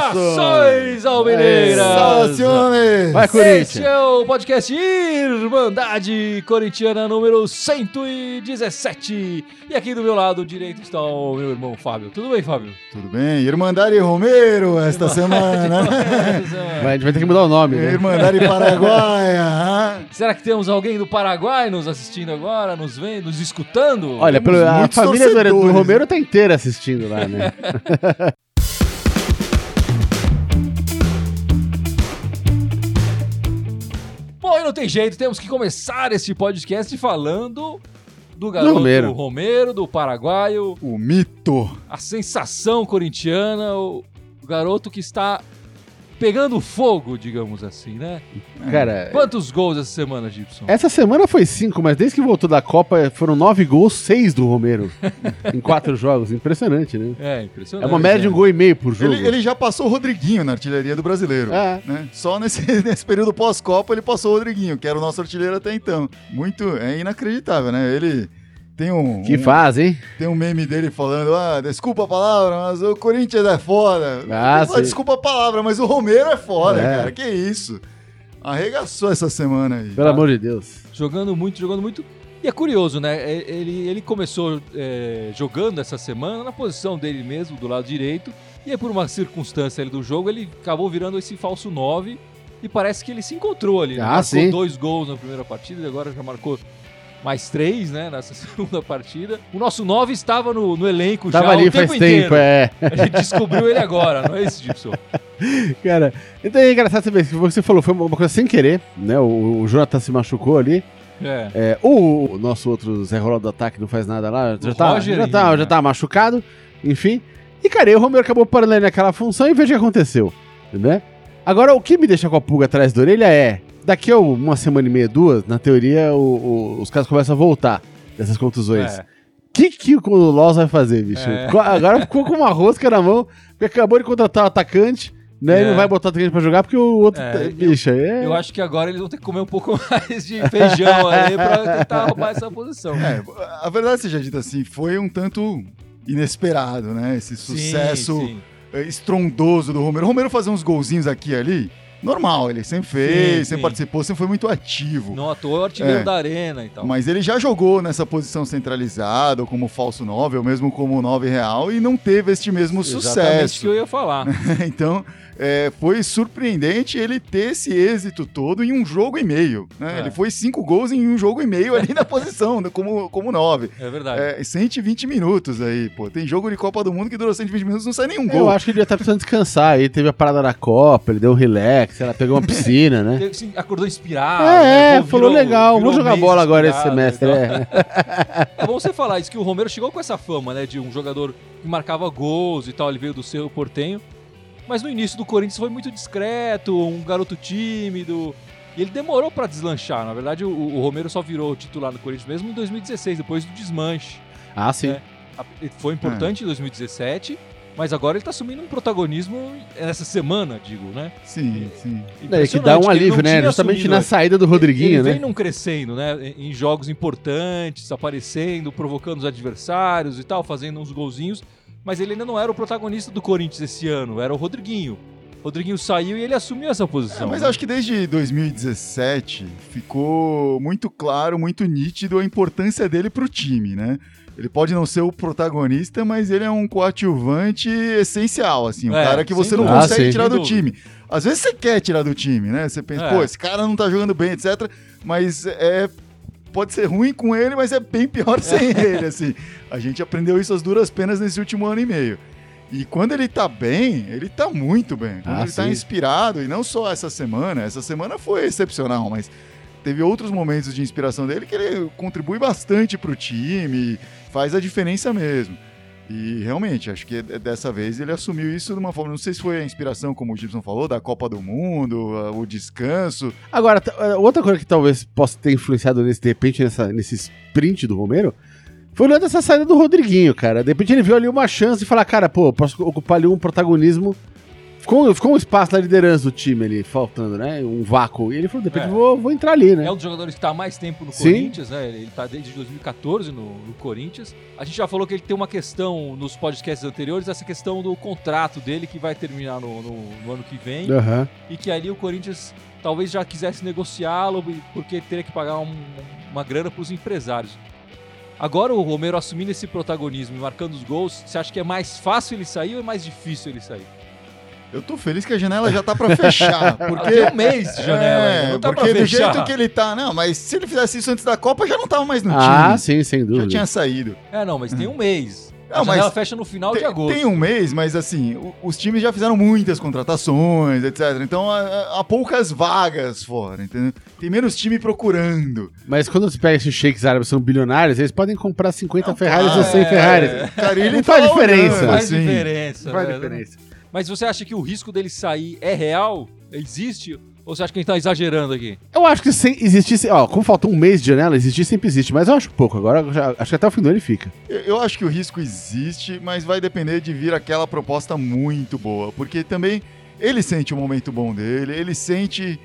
Saudações alvineiras! Saudações! Vai, Esse Corinthians! é o podcast Irmandade Corintiana número 117. E aqui do meu lado direito está o meu irmão Fábio. Tudo bem, Fábio? Tudo bem? Irmandade Romero esta semana. Vai, a gente vai ter que mudar o nome, né? Irmandade Paraguaia. Será que temos alguém do Paraguai nos assistindo agora, nos vendo, nos escutando? Olha, pelo- a família do. Romero tá inteira assistindo lá, né? Bom, e não tem jeito, temos que começar esse podcast falando do garoto Romero. Romero, do paraguaio, O mito. a sensação corintiana, o garoto que está pegando fogo, digamos assim, né? Cara, Quantos gols essa semana, Gibson? essa semana foi cinco, mas desde que voltou da Copa foram nove gols, seis do Romero. em quatro jogos. Impressionante, né? É, É impressionante. uma média de um gol e meio por jogo. Ele, ele já passou o Rodriguinho na artilharia do brasileiro. É. né? Só nesse, nesse período pós-Copa ele passou o Rodriguinho, que era o nosso artilheiro até então. Muito. É inacreditável, né? Ele tem um. Que um- faz, hein? Tem um meme dele falando, ah, desculpa a palavra, mas o Corinthians é foda. Ah, fala, desculpa a palavra, mas o Romero é foda, É. cara. Que isso? Arregaçou essa semana aí. Pelo amor de Deus. Jogando muito, jogando muito. E é curioso, né? Ele, ele começou é, jogando essa semana na posição dele mesmo, do lado direito. E aí, por uma circunstância ali do jogo, ele acabou virando esse falso 9. E parece que ele se encontrou ali. né? Ah, marcou sim. dois gols na primeira partida e agora já marcou mais três, né? Nessa segunda partida. O nosso 9 estava no, no elenco Tava já ali o faz tempo tempo, inteiro. é. A gente descobriu ele agora, não é isso, Gibson? Cara, então é engraçado você ver, você falou, foi uma coisa sem querer, né? O, o Jonathan se machucou ali. É. É, o, o nosso outro Zé Rolando do ataque não faz nada lá, já tá, Roger já, tá, já tá machucado, enfim. E, cara, aí o Romero acabou parando ali naquela função e veja o que aconteceu, né? Agora, o que me deixa com a pulga atrás da orelha é, daqui a uma semana e meia, duas, na teoria, o- o- os caras começam a voltar dessas contusões. O É. que, que o Loss vai fazer, bicho? É. Agora ficou com uma rosca na mão, porque acabou de contratar o atacante, né? E É. não vai botar o atacante pra jogar porque o outro. É, tá- eu- bicho, aí é. Eu acho que agora eles vão ter que comer um pouco mais de feijão ali pra tentar arrumar essa posição. É, a verdade seja dita assim, foi um tanto inesperado, né? Esse Sim, sucesso sim. eh, estrondoso do Romero. O Romero fazer uns golzinhos aqui e ali, normal, ele sempre fez, Sim, sempre sim. participou, sempre foi muito ativo. Não o artilheiro É. da arena e tal. Mas ele já jogou nessa posição centralizada, ou como falso 9, ou mesmo como 9 real, e não teve este mesmo Exatamente o sucesso. que eu ia falar. então, é, foi surpreendente ele ter esse êxito todo em um jogo e meio. né? É. Ele foi cinco gols em um jogo e meio ali na posição, né, como, como 9. É verdade. É, 120 minutos aí, pô. Tem jogo de Copa do Mundo que durou 120 minutos e não sai nenhum Eu gol. acho que ele já tá precisando descansar. Ele teve a parada na Copa, ele deu um relax, ela pegou uma piscina, né? Acordou inspirado. É, né? Pô, falou virou- legal, virou vou jogar bola agora esse semestre. e tal. É. É bom você falar isso, que o Romero chegou com essa fama, né? De um jogador que marcava gols e tal, ele veio do seu portenho. Mas no início do Corinthians foi muito discreto, um garoto tímido. E ele demorou pra deslanchar. Na verdade, o, o Romero só virou titular no Corinthians mesmo em 2016, depois do desmanche. Ah, sim. É. Ele Foi importante em 2017, mas agora ele tá assumindo um protagonismo nessa semana, digo, né? Sim, sim. É, que dá um ele alívio, não né? Justamente assumido na saída do Rodriguinho, ele né? vem num crescendo, né? Em em jogos importantes, aparecendo, provocando os adversários e tal, fazendo uns golzinhos. Mas ele ainda não era o protagonista do Corinthians esse ano, era o Rodriguinho. Rodriguinho saiu e ele assumiu essa É, posição. mas né? acho que desde 2017 ficou muito claro, muito nítido a importância dele pro time, né? Ele pode não ser o protagonista, mas ele é um coadjuvante essencial, assim, um É, cara que você não dúvida. consegue Ah, tirar do dúvida. time. Às vezes você quer tirar do time, né? Você pensa, É. pô, esse cara não tá jogando bem, etc. Mas é pode ser ruim com ele, mas é bem pior sem ele, assim. A gente aprendeu isso às duras penas nesse último ano e meio. E quando ele tá bem, ele tá muito bem. Quando Ah, ele tá sim. inspirado, e não só essa semana, essa semana foi excepcional, mas teve outros momentos de inspiração dele que ele contribui bastante pro time, faz a diferença mesmo. E realmente, acho que dessa vez ele assumiu isso de uma forma. Não sei se foi a inspiração, como o Gibson falou, da Copa do Mundo, o descanso. Agora, eh, outra coisa que talvez possa ter influenciado nesse, de repente, nessa, nesse sprint do Romero, foi o lance dessa saída do Rodriguinho, cara. De repente ele viu ali uma chance e falar, cara, pô, posso ocupar ali um protagonismo ficou, ficou um espaço na liderança do time ali, faltando, né? Um vácuo. E ele falou, de repente, É. vou, vou entrar ali, né? É um dos jogadores que está há mais tempo no Sim. Corinthians, né? Ele está desde 2014 no, no Corinthians. A gente já falou que ele tem uma questão nos podcasts anteriores, essa questão do contrato dele que vai terminar no, no- no ano que vem. Aham. E que ali o Corinthians talvez já quisesse negociá-lo porque teria que pagar um- uma grana para os empresários. Agora o Romero assumindo esse protagonismo e marcando os gols, você acha que é mais fácil ele sair ou é mais difícil ele sair? Eu tô feliz que a janela já tá pra fechar. Porque. Tem um mês de janela, É, não tá porque pra do fechar. jeito que ele tá, não, mas se ele fizesse isso antes da Copa, já não tava mais no Ah, time. sim, sem Já dúvida. tinha saído. É, não, mas tem um mês. A Não, mas janela fecha no final de Tem, agosto. tem um mês, mas assim, os times já fizeram muitas contratações, etc. Então há, há poucas vagas fora, entendeu? Tem menos time procurando. Mas quando você pega esses shakes árabes são bilionários, eles podem comprar 50 Não, Ferraris ou 100 é. Ferraris. Cara, ele Não tá faz diferença. olhando, Faz assim. diferença. Não faz diferença. Mas você acha que o risco dele sair é real? Existe? Ou você acha que a gente tá exagerando aqui? Eu acho que se existisse, ó, como faltou um mês de janela, existir sempre existe, mas eu acho pouco. Agora, já- acho que até o fim do ano ele fica. Eu, eu acho que o risco existe, mas vai depender de vir aquela proposta muito boa. Porque também ele sente o momento bom dele, ele sente.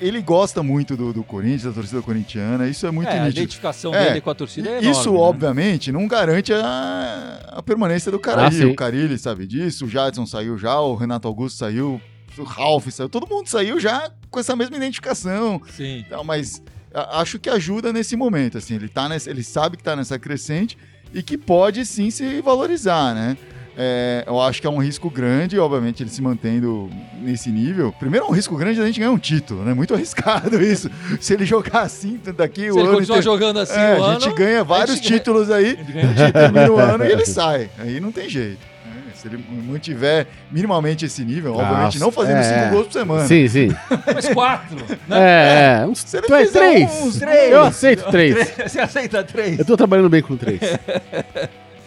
Ele gosta muito do, do Corinthians, da torcida corintiana, isso é muito é, a nítido. identificação É, dele com a torcida é enorme. Isso, né? obviamente, não garante a, a permanência do cara Ah. O Carilli sabe disso, o Jadson saiu já, o Renato Augusto saiu, o Ralf saiu, todo mundo saiu já com essa mesma identificação. Sim. Então, mas a- acho que ajuda nesse momento, assim, ele, tá nessa, ele sabe que tá nessa crescente e que pode sim se valorizar, né? É, eu acho que é um risco grande, obviamente, ele se mantendo nesse nível. Primeiro, é um risco grande da gente ganhar um título, né? Muito arriscado isso. Se ele jogar assim, daqui Se o ele ano. continuar inte- jogando assim é, o a gente ano, ganha vários gente ganha. títulos aí, ele ganha um a gente termina o ano e ele sai. Aí não tem jeito. né? Se ele mantiver minimamente esse nível, obviamente Nossa, não fazendo é. cinco gols por semana. Sim, sim. mais quatro. Né? É, é, uns Se ele três. fizer três. uns três. Eu aceito três. Você aceita três? Eu tô trabalhando bem com três.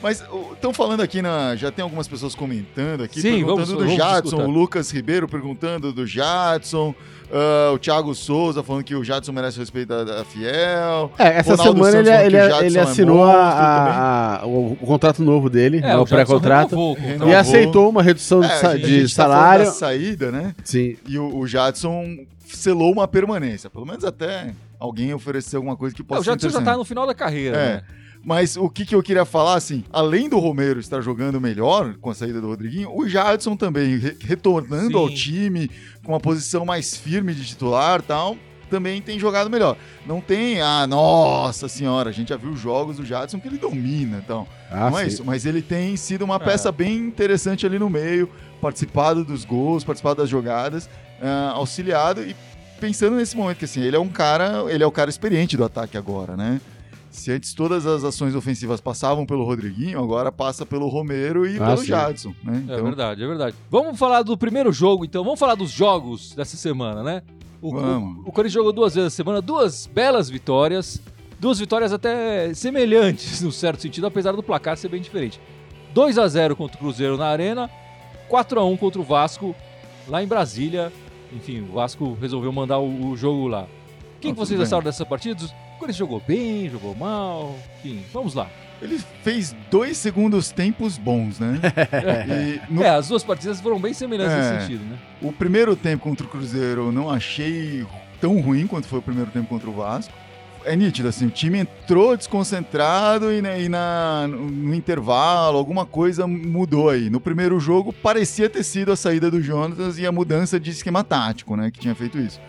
Mas estão falando aqui na. Já tem algumas pessoas comentando aqui, Sim, perguntando vamos- do vamos Jadson, discutir. o Lucas Ribeiro perguntando do Jadson, ah, o Thiago Souza falando que o Jadson merece o respeito da, da Fiel. É, essa Ronaldo semana Santos ele, falando que ele, o ele é assinou monstro a- a- o, o contrato novo dele, né, o, pré-contrato, o e aceitou uma redução de, É, sa- a gente, de a gente tá salário. da saída, né? Sim. E o, o Jadson selou uma permanência. Pelo menos até alguém oferecer alguma coisa que É, possa o ser Jadson já interessante. tá no final da carreira, É. né? Mas o que, que eu queria falar, assim, além do Romero estar jogando melhor com a saída do Rodriguinho, o Jadson também, re- retornando Sim. ao time, com uma posição mais firme de titular e tal, também tem jogado melhor. Não tem, ah, nossa senhora, a gente já viu jogos do Jadson que ele domina então. Ah, não é sim. isso, mas ele tem sido uma É. peça bem interessante ali no meio, participado dos gols, participado das jogadas, ah, auxiliado e pensando nesse momento que assim, ele é um cara, ele é o cara experiente do ataque agora, né? Se antes todas as ações ofensivas passavam pelo Rodriguinho, agora passa pelo Romero e Ah, pelo sim. Jadson, né? É verdade, é verdade. Vamos falar do primeiro jogo, então. Vamos falar dos jogos dessa semana, né? O, Vamos. o, o Corinthians jogou duas vezes a semana, duas belas vitórias. Duas vitórias até semelhantes, no certo sentido, apesar do placar ser bem diferente. 2 a 0 contra o Cruzeiro na Arena, 4 a 1 contra o Vasco lá em Brasília. Enfim, o Vasco resolveu mandar o, o jogo lá. Quem que vocês acharam dessa partida? O Corinthians jogou bem, jogou mal. Enfim, vamos lá. Ele fez dois segundos tempos bons, né? e no É, as duas partidas foram bem semelhantes É. nesse sentido, né? O primeiro tempo contra o Cruzeiro eu não achei tão ruim quanto foi o primeiro tempo contra o Vasco. É nítido, assim, o time entrou desconcentrado e, na- e na- no, no intervalo alguma coisa mudou aí. No primeiro jogo parecia ter sido a saída do Jonas e a mudança de esquema tático, né, que tinha feito isso.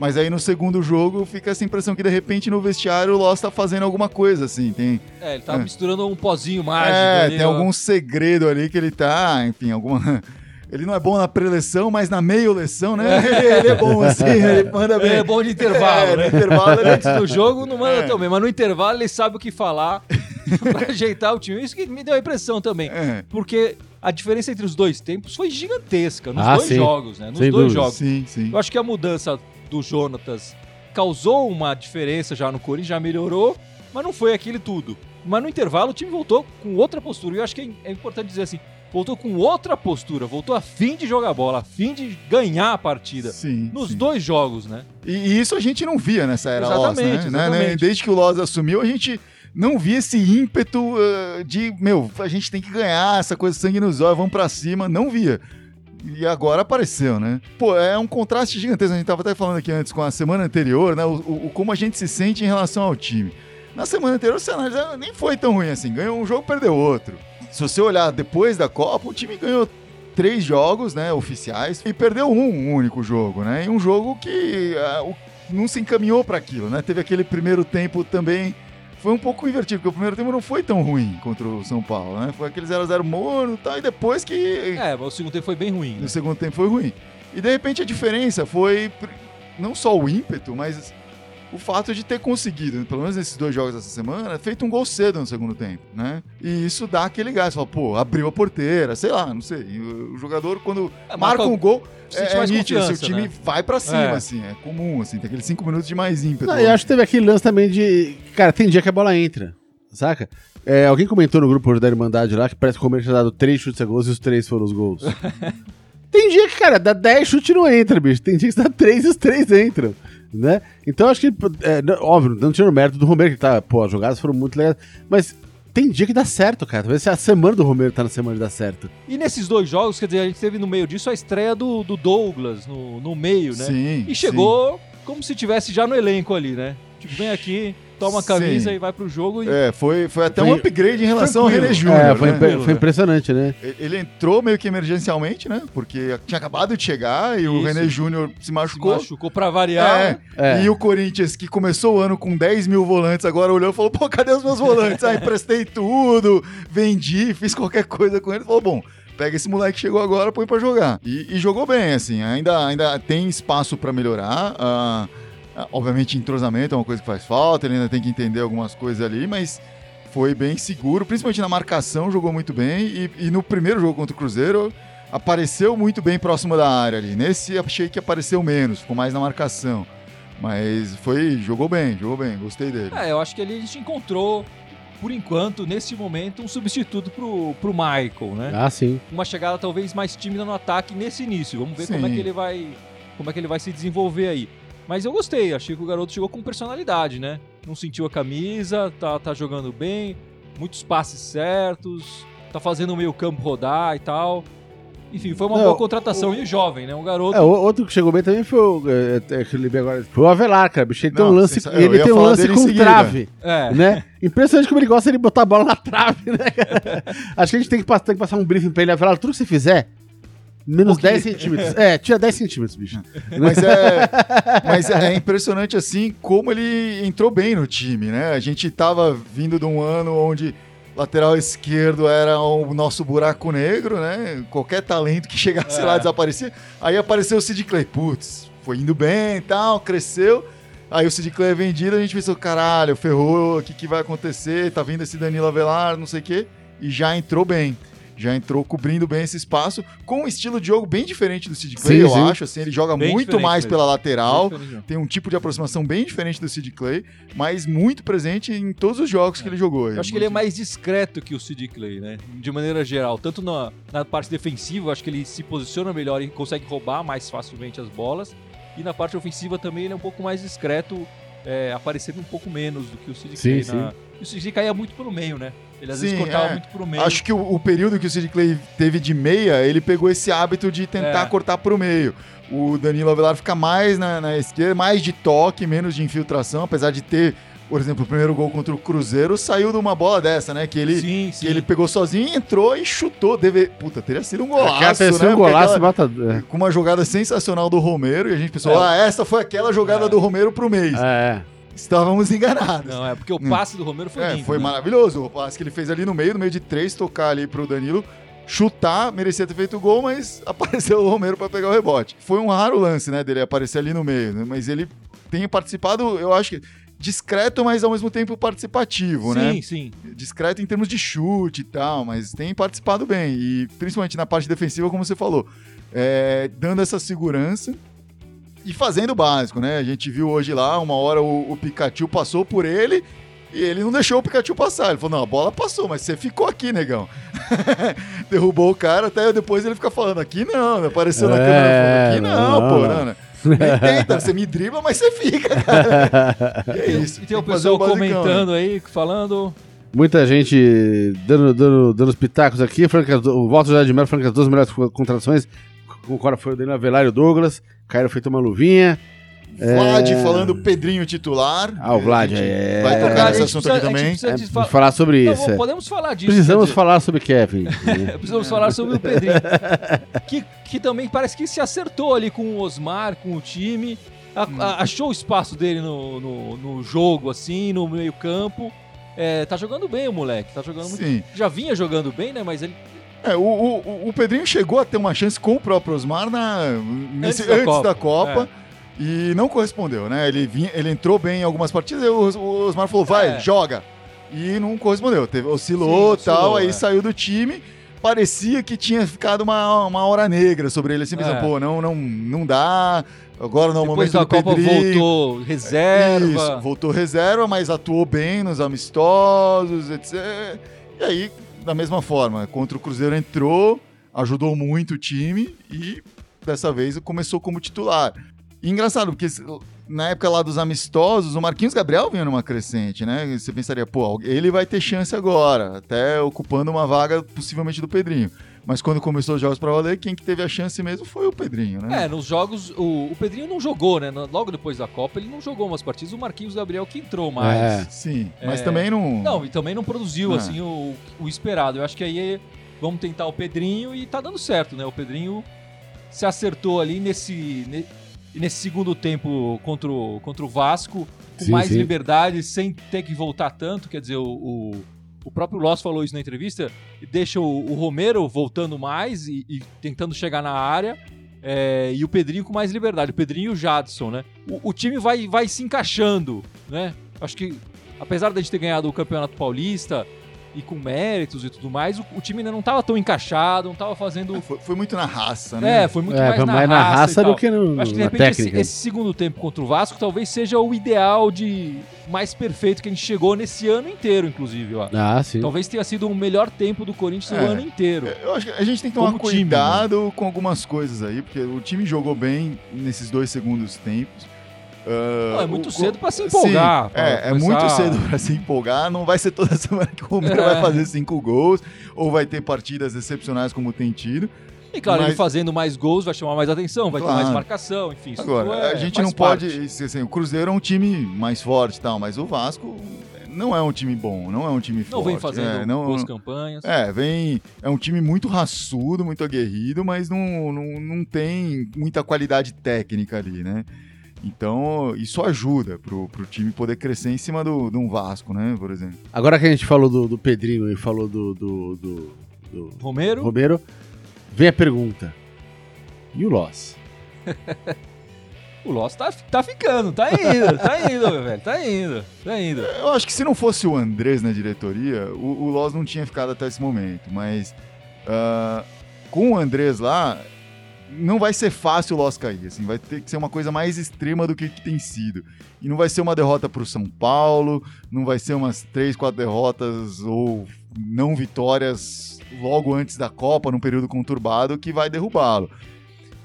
Mas aí no segundo jogo fica essa impressão que de repente no vestiário o Loss tá fazendo alguma coisa, assim, tem... É, ele tava É. misturando um pozinho mágico. É, ali, tem ó. algum segredo ali que ele tá, enfim, alguma. Ele não é bom na preleção, mas na meio-leção, né? Ele, ele é bom assim, ele manda bem. Ele é bom de intervalo, É, né? no intervalo ele Antes do jogo não manda É. tão bem, mas no intervalo ele sabe o que falar pra ajeitar o time. Isso que me deu a impressão também. É, Porque a diferença entre os dois tempos foi gigantesca nos Ah, dois sim. jogos, né? Nos Sem dois dúvida. jogos. sim, sim. Eu acho que a mudança do Jonatas causou uma diferença já no Corinthians, já melhorou, mas não foi aquele tudo. Mas no intervalo o time voltou com outra postura. E eu acho que é é importante dizer assim, voltou com outra postura, voltou a fim de jogar bola, a fim de ganhar a partida. Sim, Nos sim. dois jogos, né? E, e isso a gente não via nessa era Loss, né? Exatamente, Né, né? exatamente. Desde que o Loss assumiu, a gente não via esse ímpeto uh, de, meu, a gente tem que ganhar, essa coisa sangue nos olhos, vamos pra cima. Não via. E agora apareceu, né? Pô, é um contraste gigantesco. A gente tava até falando aqui antes com a semana anterior, né? O, o- como a gente se sente em relação ao time. Na semana anterior, o cenário nem foi tão ruim assim. Ganhou um jogo, perdeu outro. Se você olhar depois da Copa, o time ganhou três jogos, né, oficiais, e perdeu um, único jogo, né? E um jogo que o- não se encaminhou para aquilo, né? Teve aquele primeiro tempo também foi um pouco invertido, porque o primeiro tempo não foi tão ruim contra o São Paulo, né? Foi aquele 0x0 morno e tal, e depois que É, mas o segundo tempo foi bem ruim. né? no segundo tempo foi ruim. E de repente a diferença foi não só o ímpeto, mas o fato de ter conseguido, pelo menos nesses dois jogos dessa semana, feito um gol cedo no segundo tempo, né? E isso dá aquele gás, fala, pô, abriu a porteira, sei lá, não sei. E o jogador, quando É, marca marca- um gol, sente é, é mais nítido, assim, o confiança, time né? vai pra cima, É. assim, é comum, assim, tem aqueles cinco minutos de mais ímpeto. Não, eu acho que teve aquele lance também de. Cara, tem dia que a bola entra, saca? É, alguém comentou no grupo da Irmandade lá que parece que o Romero tinha dado três chutes a gols e os três foram os gols. tem dia que, cara, dá 10 chutes e não entra, bicho. Tem dia que você dá três e os três entram, né? Então acho que, é, não- óbvio, não tinha o mérito do Romero, que tá, pô, as jogadas foram muito legais. Mas tem dia que dá certo, cara. Talvez a semana do Romero tá na semana de dar certo. E nesses dois jogos, quer dizer, a gente teve no meio disso a estreia do, do Douglas no, no meio, né? Sim. E chegou como se tivesse já no elenco ali, né? Tipo, vem aqui, toma a camisa Sim. e vai pro jogo e. É, foi, foi até Foi- um upgrade em relação ao. René Júnior. é, foi, né? impre- foi impressionante, né? Ele entrou meio que emergencialmente, né? Porque tinha acabado de chegar e o Isso. René Júnior se se machucou. machucou pra variar. É, né? É. E o Corinthians, que começou o ano com 10 mil volantes, agora olhou e falou: pô, cadê os meus volantes? Ah, emprestei tudo, vendi, fiz qualquer coisa com ele. Falou: bom, pega esse moleque que chegou agora, põe pra jogar. E, e jogou bem, assim. Ainda, ainda tem espaço pra melhorar. ah, obviamente, entrosamento é uma coisa que faz falta, ele ainda tem que entender algumas coisas ali, mas. Foi bem seguro, principalmente na marcação, jogou muito bem. E, e no primeiro jogo contra o Cruzeiro, apareceu muito bem próximo da área ali. Nesse achei que apareceu menos, ficou mais na marcação. Mas foi, jogou bem, jogou bem, gostei dele. É, eu acho que ali a gente encontrou, por enquanto, nesse momento, um substituto pro, pro Michael, né? Ah, sim. Uma chegada talvez mais tímida no ataque nesse início. Vamos ver Sim. como é que ele vai. Como é que ele vai se desenvolver aí. Mas eu gostei, achei que o garoto chegou com personalidade, né? Não sentiu a camisa, tá, tá jogando bem, muitos passes certos, tá fazendo o meio campo rodar e tal. Enfim, foi uma Não, boa contratação. E o jovem, né? Um garoto. É, o- outro que chegou bem também foi o, é, é, que eu lembrei agora, foi o Avelar, cara. Bicho, ele tem Não, um lance, ele tem um lance com trave, É. né? Impressionante como ele gosta de botar a bola na trave, né? cara? Acho que a gente tem que, passar, tem que passar um briefing pra ele. Avelar, tudo que você fizer, menos pouquinho. 10 centímetros. É, tira 10 centímetros, bicho. Mas é, mas é impressionante assim como ele entrou bem no time, né? A gente tava vindo de um ano onde lateral esquerdo era o nosso buraco negro, né? Qualquer talento que chegasse É. lá desaparecia. Aí apareceu o Sid Clay, putz, foi indo bem e tal, cresceu. Aí o Sid Clay é vendido, a gente pensou, caralho, ferrou, o que, que vai acontecer? Tá vindo esse Danilo Avelar, não sei o quê. E já entrou bem. Já entrou cobrindo bem esse espaço, com um estilo de jogo bem diferente do Sid Clay, Sim, eu sim. acho. Assim, ele joga Bem muito mais mesmo. pela lateral, tem um tipo de aproximação bem diferente do Sid Clay, mas muito presente em todos os jogos que ele jogou. Eu acho que ele é mais discreto que o Sid Clay, né? De maneira geral. Tanto na, na parte defensiva, eu acho que ele se posiciona melhor e consegue roubar mais facilmente as bolas. E na parte ofensiva também ele é um pouco mais discreto, é, aparecendo um pouco menos do que o Sid Clay. sim. Na... E o Sid Clay caía muito pelo meio, né? Ele às vezes Sim, cortava é. muito pro meio. Acho que o, o período que o Sid Clay teve de meia, ele pegou esse hábito de tentar É. cortar pro meio. O Danilo Avelar fica mais na, na esquerda, mais de toque, menos de infiltração, apesar de ter, por exemplo, o primeiro gol contra o Cruzeiro saiu de uma bola dessa, né? Que ele, sim, sim. que ele pegou sozinho, entrou e chutou. Deve... Puta, teria sido um golaço, Aquela terceira né? um golaço aquela- mata. Com uma jogada sensacional do Romero, e a gente pensou, É. ah, essa foi aquela jogada É. do Romero pro mês. É, Estávamos enganados. Não, é porque o passe do Romero foi É, lindo. foi né? maravilhoso. O passe que ele fez ali no meio, no meio de três, tocar ali pro Danilo, chutar, merecia ter feito o gol, mas apareceu o Romero para pegar o rebote. Foi um raro lance, né, dele aparecer ali no meio, né? Mas ele tem participado, eu acho que discreto, mas ao mesmo tempo participativo, né? Sim, sim. Discreto em termos de chute e tal, mas tem participado bem. E principalmente na parte defensiva, como você falou, é, dando essa segurança e fazendo o básico, né? A gente viu hoje lá, uma hora o, o Pikachu passou por ele e ele não deixou o Pikachu passar. Ele falou: não, a bola passou, mas você ficou aqui, negão. Derrubou o cara, até depois ele fica falando: aqui não, apareceu na É, câmera. Aqui não, não, pô, não. não. Nem tenta, você me dribla, mas você fica, cara. E é isso. E tem o pessoal né? comentando aí, falando. Muita gente dando, dando, dando os pitacos aqui, falando que as, o Walter Jardim Melo falando que as duas melhores co- contratações concordo, foi o Danilo Avelar e o Douglas. Caíram feito uma luvinha. Vlad falando Pedrinho titular. Ah, o Vlad, A gente é. Vai É, tocar a nesse assunto precisa- aqui também. precisa É, vamos fa- falar sobre Não, isso. é. podemos falar disso. Precisamos dizer, falar sobre Kevin. Precisamos falar sobre o Pedrinho. que, que também parece que se acertou ali com o Osmar, com o time. A- Hum. a- achou o espaço dele no, no, no jogo, assim, no meio-campo. É, tá jogando bem o moleque. Tá jogando muito. Sim. Já vinha jogando bem, né? Mas ele. É, o, o, o Pedrinho chegou a ter uma chance com o próprio Osmar na, nesse- Antes da antes, Copa. da Copa. E não correspondeu, né? Ele, vinha, ele entrou bem em algumas partidas e o, o Osmar falou, vai, É. joga. E não correspondeu. Teve, oscilou Sim, e oscilou, tal, aí é. saiu do time. Parecia que tinha ficado uma, uma hora negra sobre ele. Assim, pensando, É. pô, não, não, não dá. Agora não é o Depois momento da do Copa Pedrinho. voltou reserva. Isso, voltou reserva, mas atuou bem nos amistosos, etc. E aí, da mesma forma, contra o Cruzeiro entrou, ajudou muito o time e dessa vez começou como titular. E engraçado, porque na época lá dos amistosos, o Marquinhos Gabriel vinha numa crescente, né? Você pensaria, pô, ele vai ter chance agora, até ocupando uma vaga possivelmente do Pedrinho. Mas quando começou os jogos pra valer, quem que teve a chance mesmo foi o Pedrinho, né? É, nos jogos, o, o Pedrinho não jogou, né? Logo depois da Copa, ele não jogou umas partidas. O Marquinhos Gabriel que entrou mais. É. Sim, É. mas também não. Não, e também não produziu, Ah. assim, o, o esperado. Eu acho que aí vamos tentar o Pedrinho e tá dando certo, né? O Pedrinho se acertou ali nesse, ne- nesse segundo tempo contra o, contra o Vasco, com Sim, mais sim. liberdade, sem ter que voltar tanto. Quer dizer, o, o, o próprio Loss falou isso na entrevista, deixa o, o Romero voltando mais e, e tentando chegar na área. é, e o Pedrinho com mais liberdade, o Pedrinho e o Jadson, né? O, o time vai, vai se encaixando, né? Acho que, apesar da gente ter ganhado o Campeonato Paulista e com méritos e tudo mais, o, o time ainda não tava tão encaixado, não tava fazendo. Foi, foi muito na raça, né? É, foi muito é, mais, na, mais na raça, raça do que no, Acho que de repente esse, esse segundo tempo contra o Vasco talvez seja o ideal de mais perfeito que a gente chegou nesse ano inteiro, inclusive, acho. Ah, sim. Talvez tenha sido o melhor tempo do Corinthians É. o ano inteiro. Eu acho que a gente tem que tomar Como time, né? cuidado com algumas coisas aí, porque o time jogou bem nesses dois segundos tempos. Não, é muito o- cedo pra se empolgar, Sim, é, é muito cedo pra se empolgar. Não vai ser toda semana que o Romero É. vai fazer cinco gols, ou vai ter partidas excepcionais como tem tido. E claro, ele Mas- fazendo mais gols vai chamar mais atenção, vai ter Claro. mais marcação, enfim. Agora, é- a gente não pode. parte. isso, assim, o Cruzeiro é um time mais forte e tal, mas o Vasco não é um time bom, não é um time Não forte. vem fazendo é, não, boas campanhas. É, vem. É um time muito raçudo, muito aguerrido, mas não, não, não tem muita qualidade técnica ali, né? Então, isso ajuda pro, pro time poder crescer em cima do, de um Vasco, né? Por exemplo. Agora que a gente falou do, do Pedrinho e falou do, do, do, do Romero, Romero, vem a pergunta. E o Loss? o Loss tá, tá ficando, tá indo, tá indo, meu velho, tá indo, tá indo. Eu acho que se não fosse o Andrés na diretoria, o, o Loz não tinha ficado até esse momento. Mas ah, com o Andrés lá, não vai ser fácil o Loz cair. Assim, vai ter que ser uma coisa mais extrema do que, que tem sido. E não vai ser uma derrota para o São Paulo, não vai ser umas três, quatro derrotas ou não vitórias logo antes da Copa, num período conturbado, que vai derrubá-lo.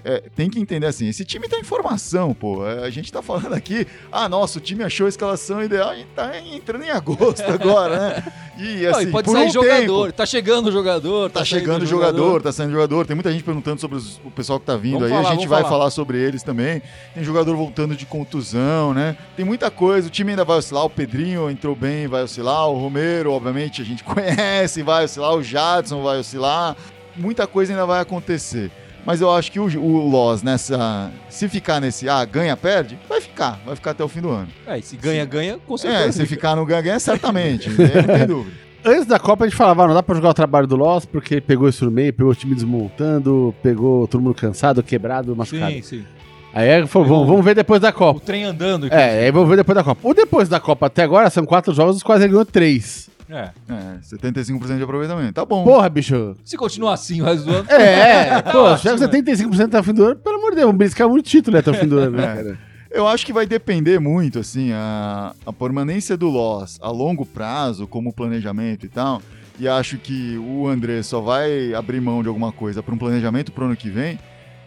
É, tem que entender assim, esse time tá em formação, pô. É, A gente tá falando aqui, ah, nossa, o time achou a escalação ideal, a gente tá entrando em agosto agora, né? E Não, assim, e pode por sair um jogador, tempo, tá chegando o jogador, tá saindo chegando o jogador, tá saindo jogador. Tem muita gente perguntando sobre os- o pessoal que tá vindo Vamos aí, falar, a gente vai falar. falar sobre eles também. Tem jogador voltando de contusão, né? Tem muita coisa, o time ainda vai oscilar, o Pedrinho entrou bem, vai oscilar, o Romero, obviamente, a gente conhece, vai oscilar, o Jadson vai oscilar. Muita coisa ainda vai acontecer. Mas eu acho que o, o Loz nessa. Se ficar nesse ah, ganha, perde, vai ficar. Vai ficar até o fim do ano. É, e se ganha, ganha, com É, certeza. se ficar no ganha, ganha, certamente. né? não tem dúvida. Antes da Copa a gente falava, ah, não dá pra jogar o trabalho do Loss porque pegou isso no meio, pegou o time desmontando, pegou todo mundo cansado, quebrado, machucado. Sim, sim. Aí ele falou, vamos, vamos ver depois da O Copa. trem andando. É, aí vamos ver depois da Copa. O depois da Copa até agora são quatro jogos, os quais ele ganhou três. É. É, 75% de aproveitamento. Tá bom. Porra, bicho. Se continuar assim o resto do ano. É, pô, ótimo, chega 75% até o fim do ano, pelo amor de Deus, vamos muito título até o fim do ano, né, É. cara? Eu acho que vai depender muito, assim, a, a permanência do Loss a longo prazo, como planejamento e tal. E acho que o André só vai abrir mão de alguma coisa para um planejamento pro ano que vem.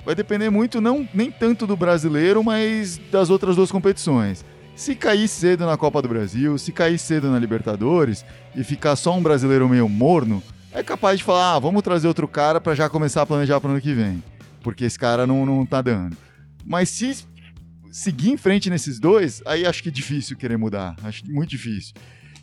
Vai depender muito, não nem tanto do brasileiro, mas das outras duas competições. Se cair cedo na Copa do Brasil, se cair cedo na Libertadores e ficar só um brasileiro meio morno, é capaz de falar, ah, vamos trazer outro cara para já começar a planejar pro ano que vem. porque esse cara não, não tá dando. Mas se seguir em frente nesses dois, aí acho que é difícil querer mudar. Acho muito difícil.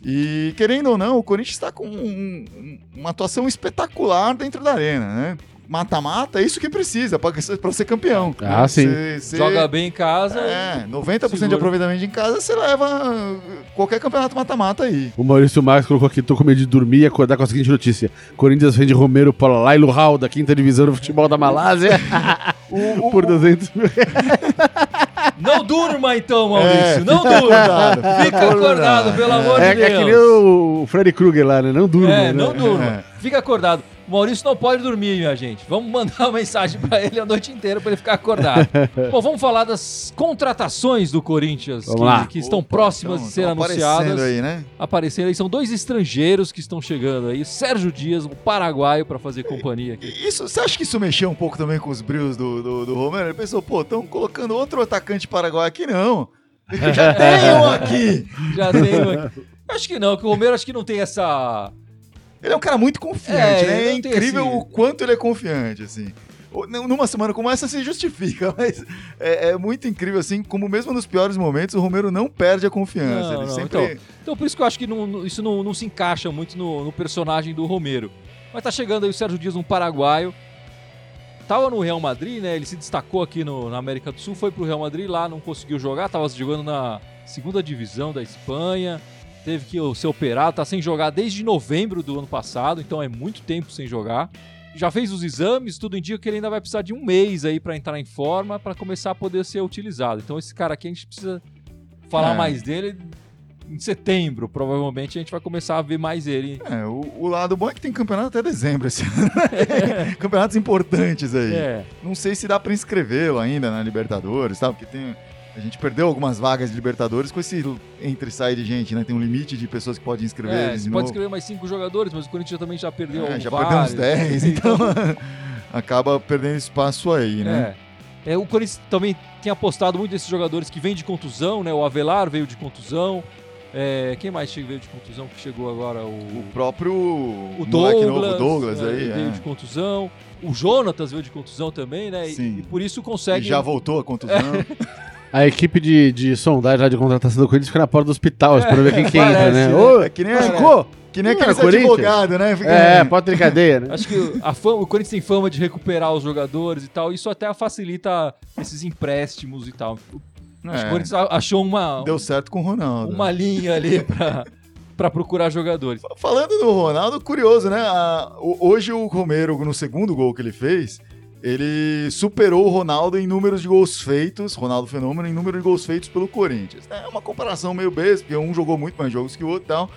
E querendo ou não, o Corinthians está com um- uma atuação espetacular dentro da arena, né? Mata-mata, é isso que precisa para ser campeão. Ah, né? sim. Cê- cê- Joga bem em casa. É, 90% de Segura. aproveitamento em casa, você leva uh, qualquer campeonato mata-mata aí. O Maurício Marques colocou aqui, tô com medo de dormir e acordar com a seguinte notícia. Corinthians vende Romero para Lailo Hall, da quinta divisão do futebol da Malásia, O, o- por 200 mil Não durma então, Maurício. É, não durma. Fica acordado, pelo amor É, de é Deus. que nem o Freddy Krueger lá, né? Não durma, É, né? não durma. É. Fica acordado. O Maurício não pode dormir, minha gente. Vamos mandar uma mensagem pra ele a noite inteira pra ele ficar acordado. Bom, vamos falar das contratações do Corinthians que, lá. que estão Opa, próximas então, de ser tão anunciadas. aparecendo aí, né? Aparecendo aí. São dois estrangeiros que estão chegando aí. Sérgio Dias, um paraguaio, pra fazer companhia aqui. Isso, você acha que isso mexeu um pouco também com os brilhos do, do, do Romero? Ele pensou, pô, estão colocando outro atacante paraguaio aqui, não. Já tem um aqui. Já tem. uma- Acho que não, que o Romero acho que não tem essa. Ele é um cara muito confiante, É, né? É incrível esse- o quanto ele é confiante, assim. Numa semana como essa se justifica, mas é, é muito incrível, assim, como mesmo nos piores momentos o Romero não perde a confiança. Não, ele não, sempre. Então por isso que eu acho que não- isso não, não se encaixa muito no, no personagem do Romero. Mas tá chegando aí o Sérgio Dias, um paraguaio. Tava no Real Madrid, né? Ele se destacou aqui no- na América do Sul, foi pro Real Madrid lá, não conseguiu jogar, tava jogando na segunda divisão da Espanha, teve que ser operado, tá sem jogar desde novembro do ano passado, então é muito tempo sem jogar. Já fez os exames, tudo indica que ele ainda vai precisar de um mês aí pra entrar em forma, pra começar a poder ser utilizado. Então esse cara aqui a gente precisa falar É. mais dele em setembro, provavelmente a gente vai começar a ver mais ele. É, o, o lado bom é que tem campeonato até dezembro esse ano. Campeonatos importantes aí. É, Não sei se dá pra inscrevê-lo ainda na Libertadores, tá? Porque tem. A gente perdeu algumas vagas de Libertadores com esse entre e sai de gente, né? Tem um limite de pessoas que podem inscrever é, pode novo. escrever mais cinco jogadores, mas o Corinthians também já perdeu É, já perdeu uns 10, então acaba perdendo espaço aí, né? É. É, o Corinthians também tem apostado muito nesses jogadores que vêm de contusão, né? O Avelar veio de contusão. É, quem mais veio de contusão que chegou agora? O, O próprio o Douglas, novo, Douglas é, aí, veio é. de contusão. O Jonatas veio de contusão também, né? E, Sim. e por isso E consegue. já voltou a contusão. A equipe de, de sondagem lá de contratação do Corinthians fica na porta do hospital, pra ver quem que entra, parece, né? né? Ô, É que nem, machucou? que nem Corinthians? advogados, né? Fica- É, pode ter cadeia, né? Acho que a fama- o Corinthians tem fama de recuperar os jogadores e tal. Isso até facilita esses empréstimos e tal. Acho que o É, Corinthians achou uma, Deu certo com o Ronaldo. uma linha ali pra, pra procurar jogadores. Falando do Ronaldo, curioso, né? Hoje o Romero, no segundo gol que ele fez, ele superou o Ronaldo em números de gols feitos, Ronaldo Fenômeno, em número de gols feitos pelo Corinthians. É uma comparação meio besta, porque um jogou muito mais jogos que o outro e tal,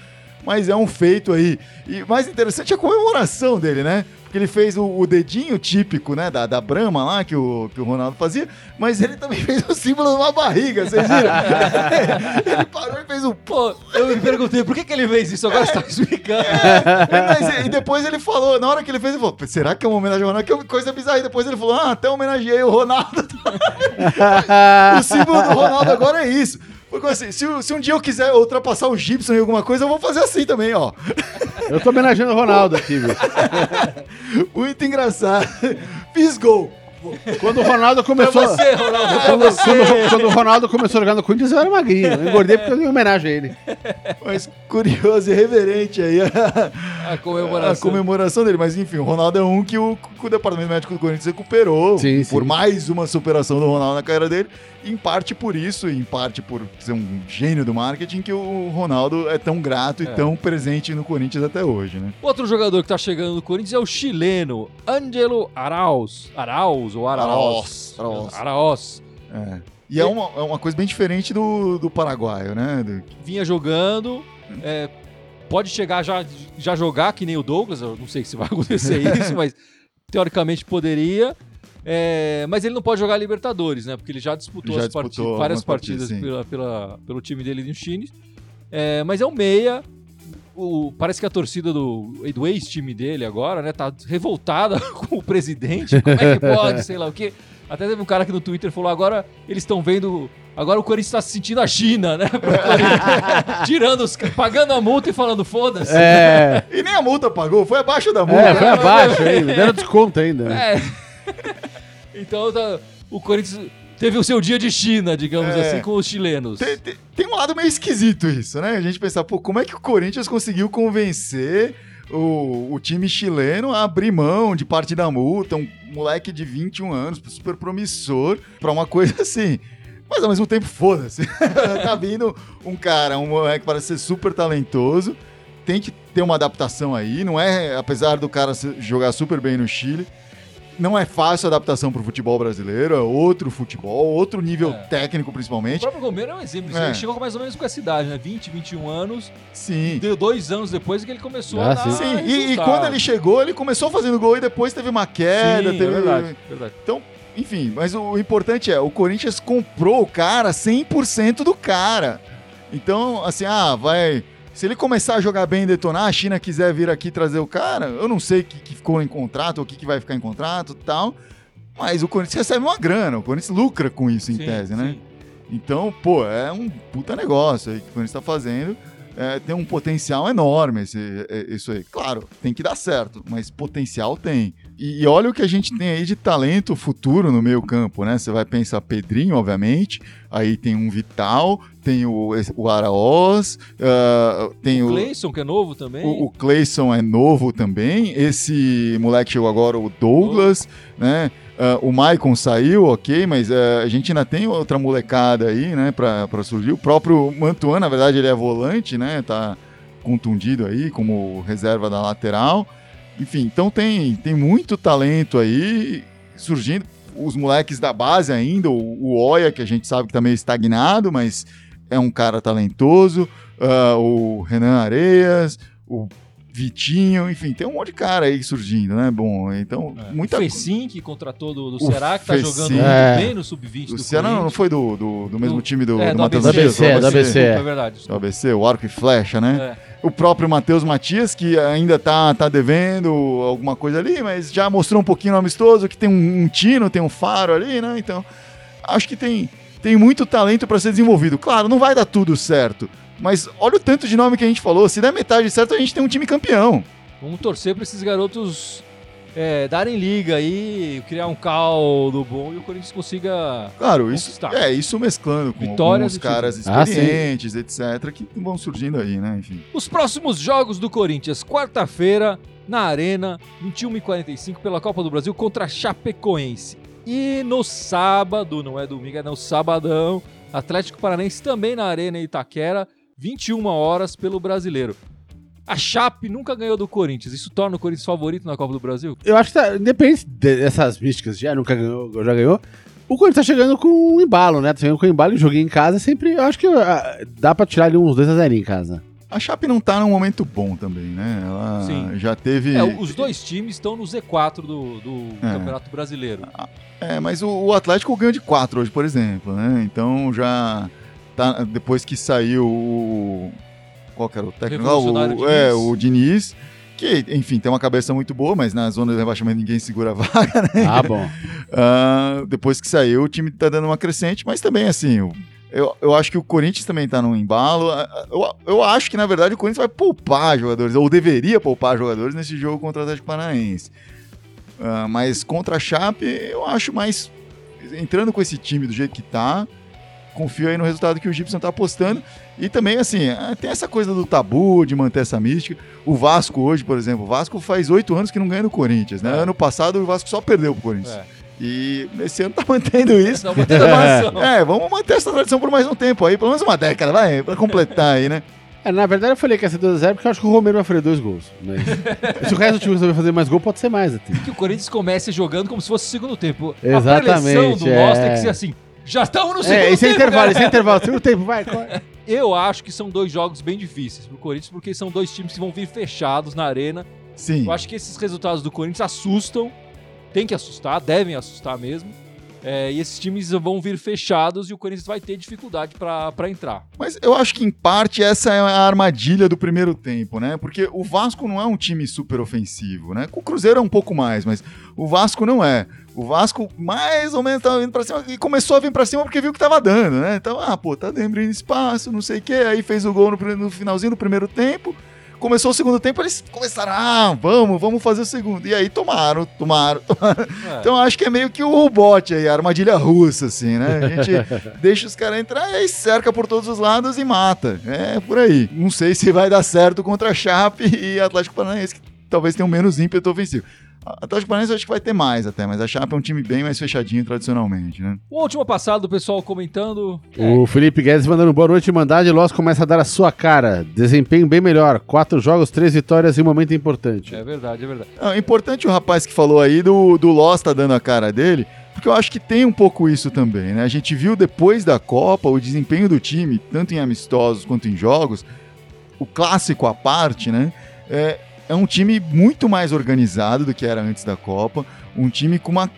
mas é um feito aí. E mais interessante é a comemoração dele, né? Porque ele fez o, o dedinho típico, né, da, da Brahma lá, que o, que o Ronaldo fazia, mas ele também fez o símbolo de uma barriga, vocês viram? ele parou e fez um Pô, eu me perguntei por que, que ele fez isso, agora você tá explicando. Mas, e depois ele falou, na hora que ele fez, ele falou: será que é uma homenagem ao Ronaldo? Que coisa bizarra. E depois ele falou: ah, até homenageei o Ronaldo. o símbolo do Ronaldo agora é isso. Porque assim, se, se um dia eu quiser ultrapassar o Gibson em alguma coisa, eu vou fazer assim também, ó. Eu tô homenageando o Ronaldo aqui, viu? Muito engraçado. Fiz gol. Quando o Ronaldo Pra começou. você, Ronaldo, pra você. quando- quando o Ronaldo começou a jogar no Corinthians, eu era magrinho. Eu engordei porque eu dei homenagem a ele. Mas curioso e reverente aí a, A a comemoração. comemoração dele. Mas enfim, o Ronaldo é um que o, o Departamento Médico do Corinthians recuperou Sim, por sim. mais uma superação do Ronaldo na carreira dele. Em parte por isso, e em parte por ser um gênio do marketing, que o Ronaldo é tão grato É. e tão presente no Corinthians até hoje, né? Outro jogador que tá chegando no Corinthians é o chileno Ângelo Arauz. Arauz ou Arauz? Arauz. Arauz. É. E é uma, é uma coisa bem diferente do, do paraguaio, né? Do- Vinha jogando. é, pode chegar já, já jogar que nem o Douglas. Eu não sei se vai acontecer isso, mas teoricamente poderia. É, mas ele não pode jogar Libertadores, né? Porque ele já disputou, Já as disputou várias partidas, pela, pela- pelo time dele no Chile. É, mas é um meia. O- parece que a torcida do, do ex-time dele agora, né, tá revoltada com o presidente. Como é que pode, sei lá o quê? Até teve um cara que no Twitter falou: agora eles estão vendo. Agora o Corinthians está se sentindo a China, né? Tirando os. pagando a multa e falando, foda-se. É. E nem a multa pagou, foi abaixo da multa. É, foi abaixo ainda. Deram desconto ainda. É. Então tá- o Corinthians teve o seu dia de China, digamos É. assim, com os chilenos. Tem, tem- tem um lado meio esquisito isso, né? A gente pensar, pô, como é que o Corinthians conseguiu convencer o, o time chileno a abrir mão de parte da multa, um moleque de 21 anos, super promissor, pra uma coisa assim. Mas ao mesmo tempo, foda-se. tá vindo um cara, um moleque parece ser super talentoso, tem que ter uma adaptação aí, não é, apesar do cara jogar super bem no Chile, não é fácil a adaptação pro futebol brasileiro, é outro futebol, outro nível É. técnico O principalmente. próprio Romero é um exemplo. disso. É. Ele chegou mais ou menos com essa idade, né? 20, 21 anos. Sim. Deu dois anos depois que ele começou Ah, a dar sim. E, e quando ele chegou, ele começou fazendo gol e depois teve uma queda. Sim, teve... é verdade, verdade. Enfim, mas o importante é, o Corinthians comprou o cara 100% do cara. Então, assim, ah, vai... Se ele começar a jogar bem e detonar, a China quiser vir aqui trazer o cara, eu não sei o que, que ficou em contrato, ou o que, que vai ficar em contrato e tal, mas o Corinthians recebe uma grana, o Corinthians lucra com isso, em Sim, tese, né? sim. Então, pô, é um puta negócio aí que o Corinthians tá fazendo. É, tem um potencial enorme esse, é, isso aí. Claro, tem que dar certo, mas potencial tem. E, e olha o que a gente tem aí de talento futuro no meio campo, né? Você vai pensar Pedrinho, obviamente, aí tem um Vital, tem o, o Araoz, ah, tem O o, Cleison, que é novo também. o, o Cleison é novo também. Esse moleque chegou agora, o Douglas, né? Ah, o Maicon saiu, ok, mas ah, a gente ainda tem outra molecada aí, né, pra, pra surgir. O próprio Mantuan, na verdade, ele é volante, né? Tá contundido aí como reserva da lateral. Enfim, então tem, tem muito talento aí surgindo. Os moleques da base ainda, o, o Oia, que a gente sabe que tá meio estagnado, mas é um cara talentoso. Ah, o Renan Areias, o Vitinho, enfim, tem um monte de cara aí surgindo, né? Bom, então, É. muita O Fecim, que contratou do, do O Ceará, que tá Fecim. jogando muito É. bem no sub-20 O do Ceará não, foi do, do, do mesmo Do- time do, é, do do Matheus ABC, do ABC, do ABC. Desculpa, é verdade. Do. ABC, o arco e flecha, né? É. O próprio Matheus Matias, que ainda tá, tá devendo alguma coisa ali, mas já mostrou um pouquinho no amistoso, que tem um, um tino, tem um faro ali, né? Então, acho que tem, tem muito talento para ser desenvolvido. Claro, não vai dar tudo certo, mas olha o tanto de nome que a gente falou. Se der metade certo, a gente tem um time campeão. Vamos torcer pra esses garotos é, darem liga aí, criar um caldo bom e o Corinthians consiga. Claro, isso, Conquistar. é, isso mesclando com Vitórias alguns caras. Ah, experientes, etc., que vão surgindo aí, né? Enfim. Os próximos jogos do Corinthians, quarta-feira, na Arena, 21h45, pela Copa do Brasil, contra Chapecoense. E no sábado, não é domingo, é no sabadão, Atlético Paranaense também na Arena Itaquera, 21 horas pelo Brasileiro. A Chape nunca ganhou do Corinthians. Isso torna o Corinthians favorito na Copa do Brasil? Eu acho que, tá, independente dessas místicas, já nunca ganhou, já ganhou. O Corinthians tá chegando com um embalo, né? Tá chegando com um embalo e joguinho em casa. Sempre, eu acho que ah, dá pra tirar ali uns 2 a 0 em casa. A Chape não tá num momento bom também, né? Ela Sim. já teve. É, os dois times estão no Z4 do, do É. Campeonato Brasileiro. É, mas o, o Atlético ganhou de 4 hoje, por exemplo, né? Então já. Tá, depois que saiu o. Qual que era o técnico? Ah, o, é, o Diniz. Que, enfim, tem uma cabeça muito boa, mas na zona de rebaixamento ninguém segura a vaga, né? Ah, bom. Ah, depois que saiu, o time tá dando uma crescente, mas também, assim, o- eu, eu acho que o Corinthians também tá num embalo. Ah, ah, Eu, eu acho que, na verdade, o Corinthians vai poupar jogadores, ou deveria poupar jogadores nesse jogo contra o Atlético Paranaense. Ah, mas contra a Chape, eu acho mais. Entrando com esse time do jeito que tá, confio aí no resultado que o Gibson tá apostando. E também, assim, ah, tem essa coisa do tabu, de manter essa mística. O Vasco hoje, por exemplo, o Vasco faz oito anos que não ganha no Corinthians, né? É. Ano passado o Vasco só perdeu pro Corinthians. É. E esse ano tá mantendo isso. Não, mantendo a tradição. É, vamos manter essa tradição por mais um tempo aí, pelo menos uma década, vai, pra completar aí, né? É, na verdade, eu falei que ia ser 2x0 porque eu acho que o Romero vai fazer dois gols. Mas se o resto do time resolver fazer mais gol, pode ser mais até. que o Corinthians comece jogando como se fosse o segundo tempo. a Exatamente, preleção do é. Lost tem que ser assim. Já estamos no segundo É, esse é tempo, intervalo, cara. esse é intervalo. Segundo tempo, vai. corre. Eu acho que são dois jogos bem difíceis pro Corinthians, porque são dois times que vão vir fechados na arena. Sim. Eu acho que esses resultados do Corinthians assustam. Tem que assustar, devem assustar mesmo. É, e esses times vão vir fechados e o Corinthians vai ter dificuldade pra entrar. Mas eu acho que, em parte, essa é a armadilha do primeiro tempo, né? Porque o Vasco não é um time super ofensivo, né? O Cruzeiro é um pouco mais, mas o Vasco não é. O Vasco mais ou menos tava vindo pra cima e começou a vir pra cima porque viu que tava dando, né? Então, ah, pô, tá abrindo espaço, não sei o quê. Aí fez o gol no, no finalzinho do primeiro tempo. Começou o segundo tempo, eles começaram, ah, vamos, vamos fazer o segundo. E aí tomaram, tomaram, tomaram. É. Então acho que é meio que o bot aí, a armadilha russa, assim, né? A gente deixa os caras entrar e aí cerca por todos os lados e mata. É por aí. Não sei se vai dar certo contra a Chape e Atlético Paranaense, que talvez tenham menos ímpeto ofensivo. A Atlético Paranaense eu acho que vai ter mais até, mas a Chape é um time bem mais fechadinho tradicionalmente, né? Uma última passada do pessoal comentando. O Felipe Guedes mandando boa noite, Mandade. Loss começa a dar a sua cara. Desempenho bem melhor. Quatro jogos, três vitórias e um momento importante. É verdade, é verdade. Ah, importante o rapaz que falou aí do, do Loss tá dando a cara dele, porque eu acho que tem um pouco isso também, né? A gente viu depois da Copa o desempenho do time, tanto em amistosos quanto em jogos, o clássico à parte, né? É, é um time muito mais organizado do que era antes da Copa, um time com uma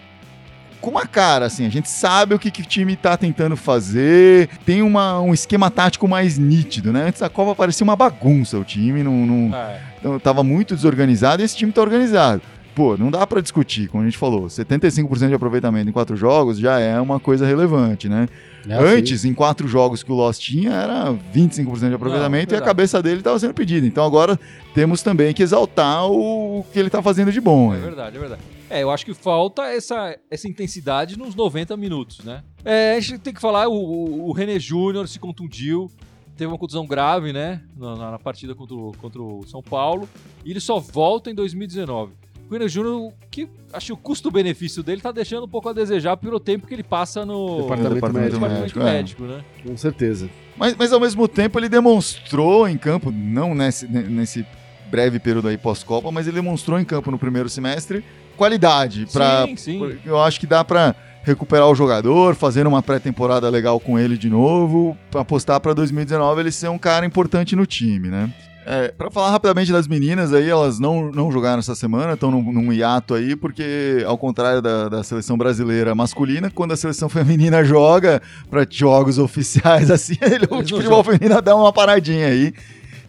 com uma cara, assim, a gente sabe o que, que o time tá tentando fazer, tem uma, um esquema tático mais nítido, né? Antes da Copa parecia uma bagunça o time, não, não, É. então, tava muito desorganizado e esse time tá organizado. Pô, não dá pra discutir, como a gente falou, 75% de aproveitamento em quatro jogos já é uma coisa relevante, né? É assim. Antes, em quatro jogos que o Lost tinha, era 25% de aproveitamento Não, e a cabeça dele estava sendo pedida. Então agora temos também que exaltar o que ele tá fazendo de bom. É verdade, é verdade. É, eu acho que falta essa, essa intensidade nos 90 minutos, né? É, a gente tem que falar, o, o, o René Júnior se contundiu, teve uma contusão grave, né? Na, na- na partida contra o, contra o São Paulo, e ele só volta em 2019. O René Júnior, que acho que o custo-benefício dele tá deixando um pouco a desejar pelo tempo que ele passa no Departamento Departamento médico. departamento médico, médico, é. né? Com certeza. Mas, mas ao mesmo tempo ele demonstrou em campo, não nesse, nesse breve período aí pós-Copa, mas ele demonstrou em campo no primeiro semestre qualidade para sim, sim. Eu acho que dá pra recuperar o jogador, fazer uma pré-temporada legal com ele de novo, pra apostar pra 2019 ele ser um cara importante no time, né? É, para falar rapidamente das meninas aí, elas não, não jogaram essa semana, estão num, num hiato aí, porque ao contrário da, da seleção brasileira masculina, quando a seleção feminina joga pra jogos oficiais assim, ele, o futebol feminino dá uma paradinha aí.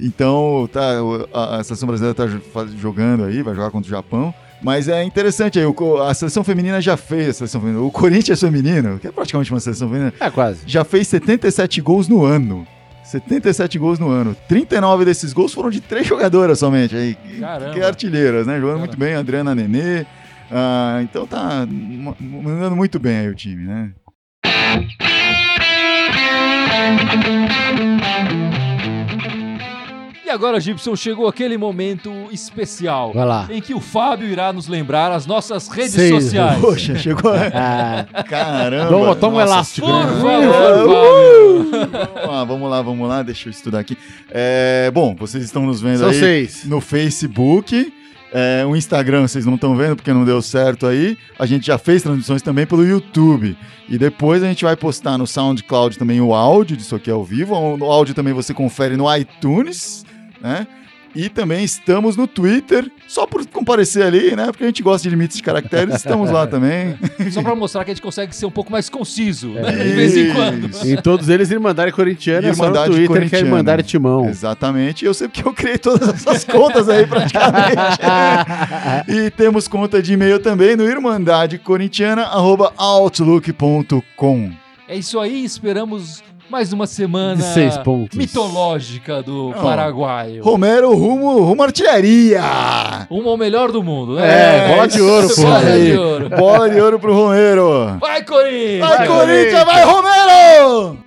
Então, tá, a, a seleção brasileira tá jogando aí, vai jogar contra o Japão. Mas é interessante aí, a seleção feminina já fez, a seleção feminina, o Corinthians feminino, que é praticamente uma seleção feminina, É, quase. já fez 77 gols no ano. 77 gols no ano. 39 desses gols foram de três jogadoras somente. Aí, Caramba. que artilheiras, né? Jogando Caramba. muito bem, Adriana Nenê. Ah, então tá mandando muito bem aí o time, né? E agora, Gibson, chegou aquele momento especial. Vai lá. Em que o Fábio irá nos lembrar as nossas redes Seis. sociais. Poxa, chegou. Ah, Caramba. Toma- toma um Nossa, elástico, Por né? favor, Fábio. Vamos lá, vamos lá, vamos lá, deixa eu estudar aqui. É, bom, vocês estão nos vendo são aí seis. no Facebook. É, o Instagram vocês não estão vendo porque não deu certo aí. A gente já fez transmissões também pelo YouTube. E depois a gente vai postar no SoundCloud também o áudio disso aqui ao vivo. O áudio também você confere no iTunes, né? E também estamos no Twitter, só por comparecer ali, né? Porque a gente gosta de limites de caracteres, estamos lá também. Só pra mostrar que a gente consegue ser um pouco mais conciso, né? De vez em quando. Em todos eles, Irmandade Corintiana, é só no Irmandade Twitter que é Corintiana. Irmandade Timão. Exatamente. Eu sei porque eu criei todas essas contas aí praticamente. e temos conta de e-mail também no irmandadecorintiana@outlook.com. É isso aí, esperamos mais uma semana De seis pontos. mitológica do Não. paraguaio. Romero rumo, rumo artilharia. Uma ao melhor do mundo, né? É, bola de ouro, pô. Bola de ouro. Bola de ouro pro Romero. Vai, Corinthians! Vai, Corinthians, vai, Romero!